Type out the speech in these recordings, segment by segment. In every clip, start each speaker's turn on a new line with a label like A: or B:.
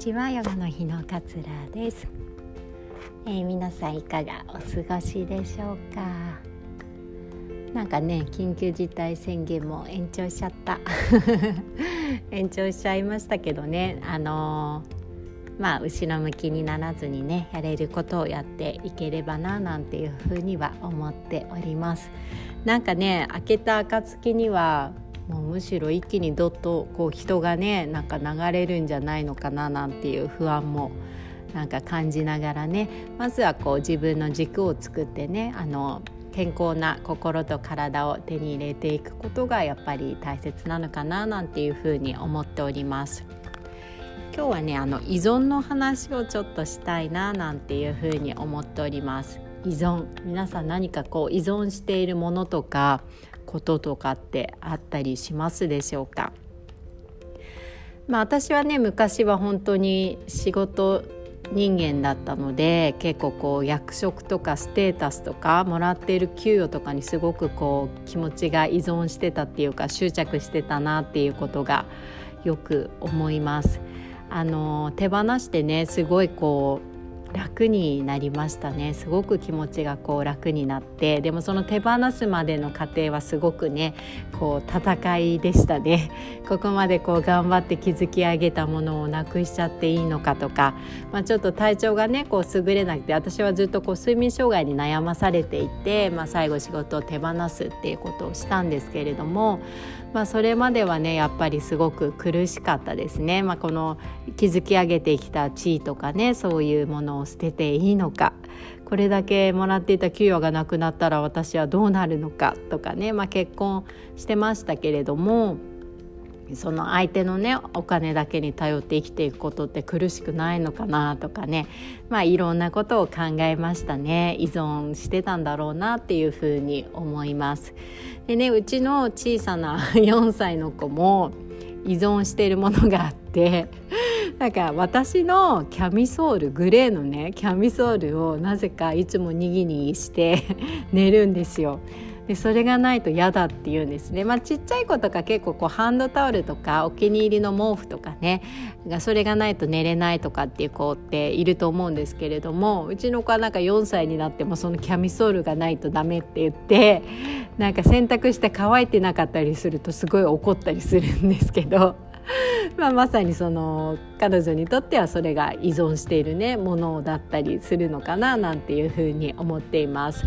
A: ちは。ヨガの日の桂です、えー、皆さんいかがお過ごしでしょうか？なんかね緊急事態宣言も延長しちゃった。延長しちゃいましたけどね。あのー、まあ後ろ向きにならずにねやれることをやっていければななんていうふうには思っております。なんかね開けた暁にはもうむしろ一気にどっとこう人がねなんか流れるんじゃないのかななんていう不安もなんか感じながらねまずはこう自分の軸を作ってねあの健康な心と体を手に入れていくことがやっぱり大切なのかななんていうふうに思っております。今日はねあの依存の話をちょっとしたいななんていうふうに思っております。依存皆さん何かこう依存しているものとかこととかってあったりしますでしょうか？まあ私はね昔は本当に仕事人間だったので結構こう役職とかステータスとかもらっている給与とかにすごくこう気持ちが依存してたっていうか執着してたなっていうことがよく思います。あの手放してねすごいこう楽になりましたね。すごく気持ちがこう楽になって。でもその手放すまでの過程はすごくねこう戦いでしたね。ここまでこう頑張って築き上げたものをなくしちゃっていいのかとか、まあ、ちょっと体調がねこう優れなくて私はずっとこう睡眠障害に悩まされていて、まあ、最後仕事を手放すっていうことをしたんですけれども、まあ、それまではねやっぱりすごく苦しかったですね。まあ、この築き上げてきた地位とかねそういうものを捨てていいのかこれだけもらっていた給与がなくなったら私はどうなるのかとかね、まあ、結婚してましたけれどもその相手のねお金だけに頼って生きていくことって苦しくないのかなとかねまあいろんなことを考えましたね依存してたんだろうなっていうふうに思います。でねうちの小さな 4歳の子も依存しているものがあってなんか私のキャミソールグレーのねキャミソールをなぜかいつもにぎにぎして 寝るんですよ。でそれがないと嫌だって言うんですね、まあ、ちっちゃい子とか結構こうハンドタオルとかお気に入りの毛布とかねそれがないと寝れないとかっていう子っていると思うんですけれどもうちの子はなんか4歳になってもそのキャミソールがないとダメって言ってなんか洗濯して乾いてなかったりするとすごい怒ったりするんですけど。まあ、まさにその彼女にとってはそれが依存しているねものだったりするのかななんていうふうに思っています。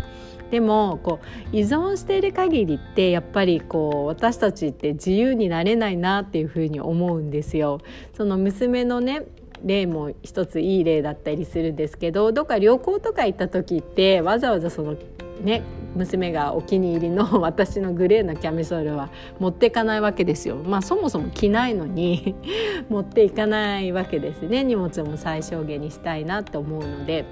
A: でもこう依存している限りってやっぱりこう私たちって自由になれないなっていうふうに思うんですよ。その娘のね例も一ついい例だったりするんですけどどっか旅行とか行った時ってわざわざそのね娘がお気に入りの 私のグレーのキャミソールは持っていかないわけですよ。まあそもそも着ないのに 持っていかないわけですね荷物も最小限にしたいなって思うので。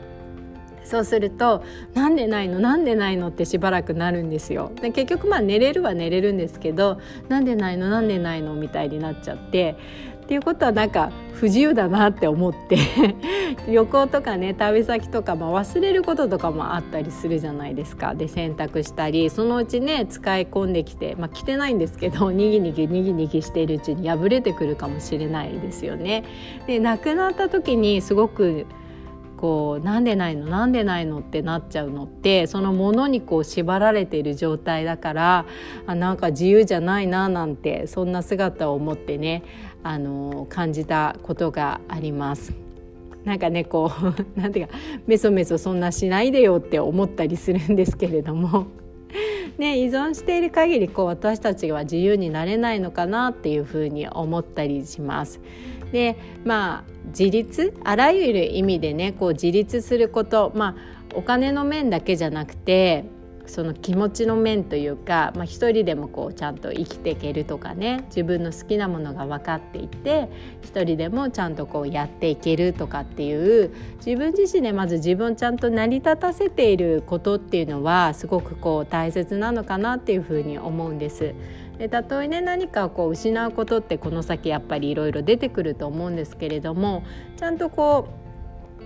A: そうすると「なんでないの？なんでないの?」ってしばらくなるんですよ。で結局まあ寝れるは寝れるんですけど「なんでないの？なんでないの?」みたいになっちゃってっていうことはなんか不自由だなって思って 旅行とかね旅先とかも忘れることとかもあったりするじゃないですかで洗濯したりそのうちね使い込んできてまあ着てないんですけどにぎにぎにぎにぎしているうちに破れてくるかもしれないですよね。で亡くなった時にすごくこうなんでないの？なんでないのってなっちゃうのってそのものにこう縛られている状態だからあなんか自由じゃないななんてそんな姿を持ってねあの感じたことがあります。なんかねこう なんていうかメソメソそんなしないでよって思ったりするんですけれどもね、依存している限りこう私たちは自由になれないのかなっていうふうに思ったりします。でまあ自立あらゆる意味でねこう自立することまあお金の面だけじゃなくてその気持ちの面というか、まあ、一人でもこうちゃんと生きていけるとかね自分の好きなものが分かっていて一人でもちゃんとこうやっていけるとかっていう自分自身でまず自分をちゃんと成り立たせていることっていうのはすごくこう大切なのかなっていうふうに思うんです。でたとえね何かをこう失うことってこの先やっぱりいろいろ出てくると思うんですけれどもちゃんとこう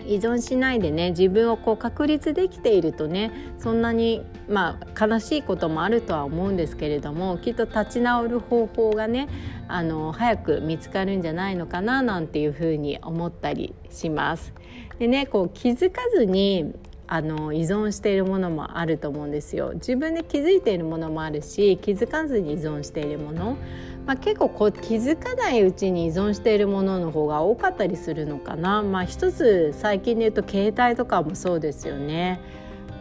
A: 依存しないでね自分をこう確立できているとねそんなにまあ悲しいこともあるとは思うんですけれどもきっと立ち直る方法がねあの早く見つかるんじゃないのかななんていうふうに思ったりします。でねこう気づかずにあの依存しているものもあると思うんですよ自分で気づいているものもあるし気づかずに依存しているものまあ、結構こう気づかないうちに依存しているものの方が多かったりするのかな、まあ、一つ最近で言うと携帯とかもそうですよね。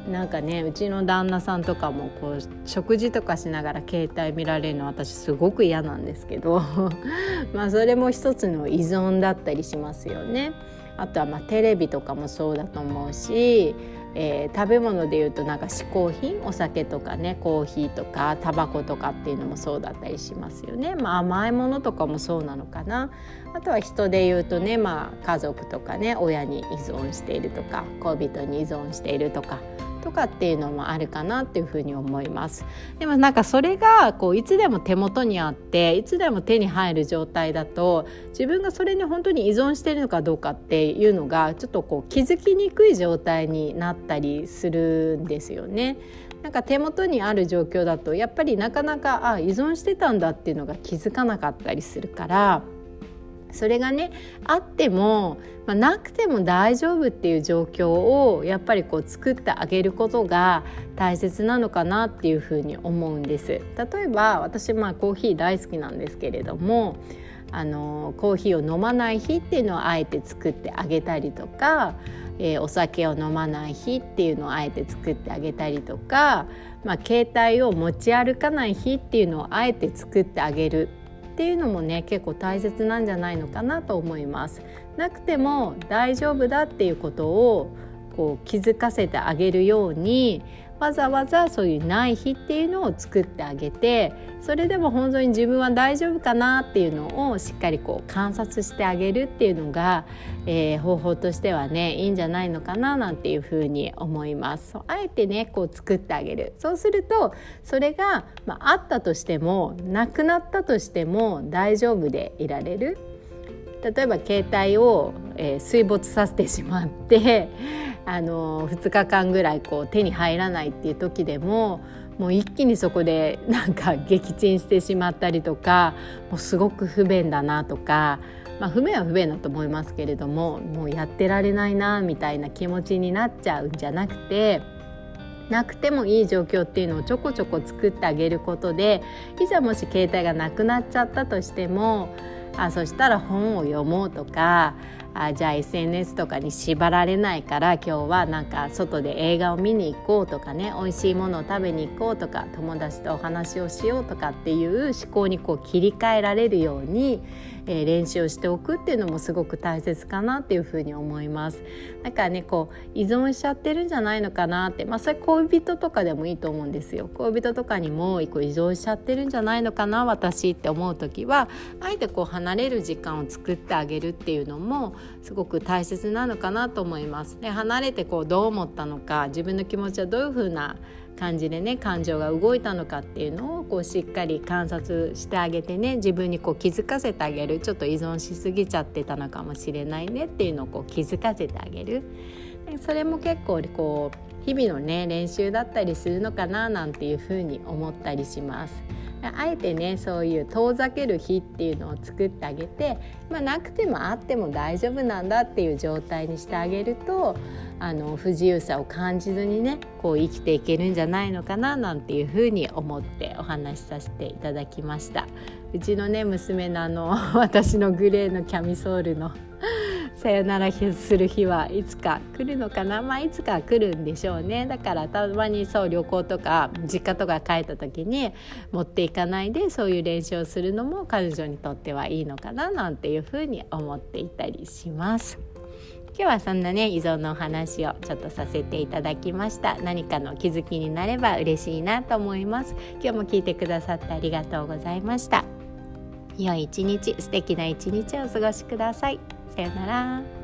A: なんかねうちの旦那さんとかもこう食事とかしながら携帯見られるの私すごく嫌なんですけど まあそれも一つの依存だったりしますよね。あとはまテレビとかもそうだと思うしえー、食べ物でいうとなんか嗜好品お酒とかねコーヒーとかタバコとかっていうのもそうだったりしますよね、まあ、甘いものとかもそうなのかな。あとは人でいうとね、まあ、家族とかね親に依存しているとか恋人に依存しているとかとかっていうのもあるかなっていうふうに思いますでもなんかそれがこういつでも手元にあっていつでも手に入る状態だと自分がそれに本当に依存してるのかどうかっていうのがちょっとこう気づきにくい状態になったりするんですよね。なんか手元にある状況だとやっぱりなかなかあ依存してたんだっていうのが気づかなかったりするからそれがねあっても、まあ、なくても大丈夫っていう状況をやっぱりこう作ってあげることが大切なのかなっていうふうに思うんです。例えば私まあコーヒー大好きなんですけれどもあのコーヒーを飲まない日っていうのをあえて作ってあげたりとか、えー、お酒を飲まない日っていうのをあえて作ってあげたりとか、まあ、携帯を持ち歩かない日っていうのをあえて作ってあげるっていうのもね結構大切なんじゃないのかなと思います。なくても大丈夫だっていうことをこう気づかせてあげるようにわざわざそういうない日っていうのを作ってあげてそれでも本当に自分は大丈夫かなっていうのをしっかりこう観察してあげるっていうのが、えー、方法としてはねいいんじゃないのかななんていうふうに思います。あえてねこう作ってあげるそうするとそれが、まあ、あったとしてもなくなったとしても大丈夫でいられる。例えば携帯を、えー、水没させてしまってあの2日間ぐらいこう手に入らないっていう時でももう一気にそこでなんか撃沈してしまったりとかもうすごく不便だなとか、まあ、不便は不便だと思いますけれどももうやってられないなみたいな気持ちになっちゃうんじゃなくて。なくてもいい状況っていうのをちょこちょこ作ってあげることでいざもし携帯がなくなっちゃったとしてもあそしたら本を読もうとかあじゃあ SNS とかに縛られないから今日はなんか外で映画を見に行こうとかね美味しいものを食べに行こうとか友達とお話をしようとかっていう思考にこう切り替えられるようにえー、練習をしておくっていうのもすごく大切かなっていうふうに思います。だからねこう依存しちゃってるんじゃないのかなってまあそれ恋人とかでもいいと思うんですよ。恋人とかにも依存しちゃってるんじゃないのかな私って思う時はあえてこう離れる時間を作ってあげるっていうのもすごく大切なのかなと思います。で離れてこうどう思ったのか自分の気持ちはどういうふうな感じでね感情が動いたのかっていうのをこうしっかり観察してあげてね自分にこう気づかせてあげるちょっと依存しすぎちゃってたのかもしれないねっていうのをこう気づかせてあげるでそれも結構こう日々のね練習だったりするのかななんていうふうに思ったりします。あえてねそういう遠ざける日っていうのを作ってあげて、まあ、なくてもあっても大丈夫なんだっていう状態にしてあげるとあの不自由さを感じずにねこう生きていけるんじゃないのかななんていうふうに思ってお話しさせていただきました。うちのね娘のあの 私のグレーのキャミソールのさよならする日はいつか来るのかな？まあいつか来るんでしょうね。だからたまにそう旅行とか実家とか帰った時に持っていかないでそういう練習をするのも彼女にとってはいいのかななんていうふうに思っていたりします。今日はそんなね依存のお話をちょっとさせていただきました。何かの気づきになれば嬉しいなと思います。今日も聞いてくださってありがとうございました。良い一日素敵な一日をお過ごしください。さようなら。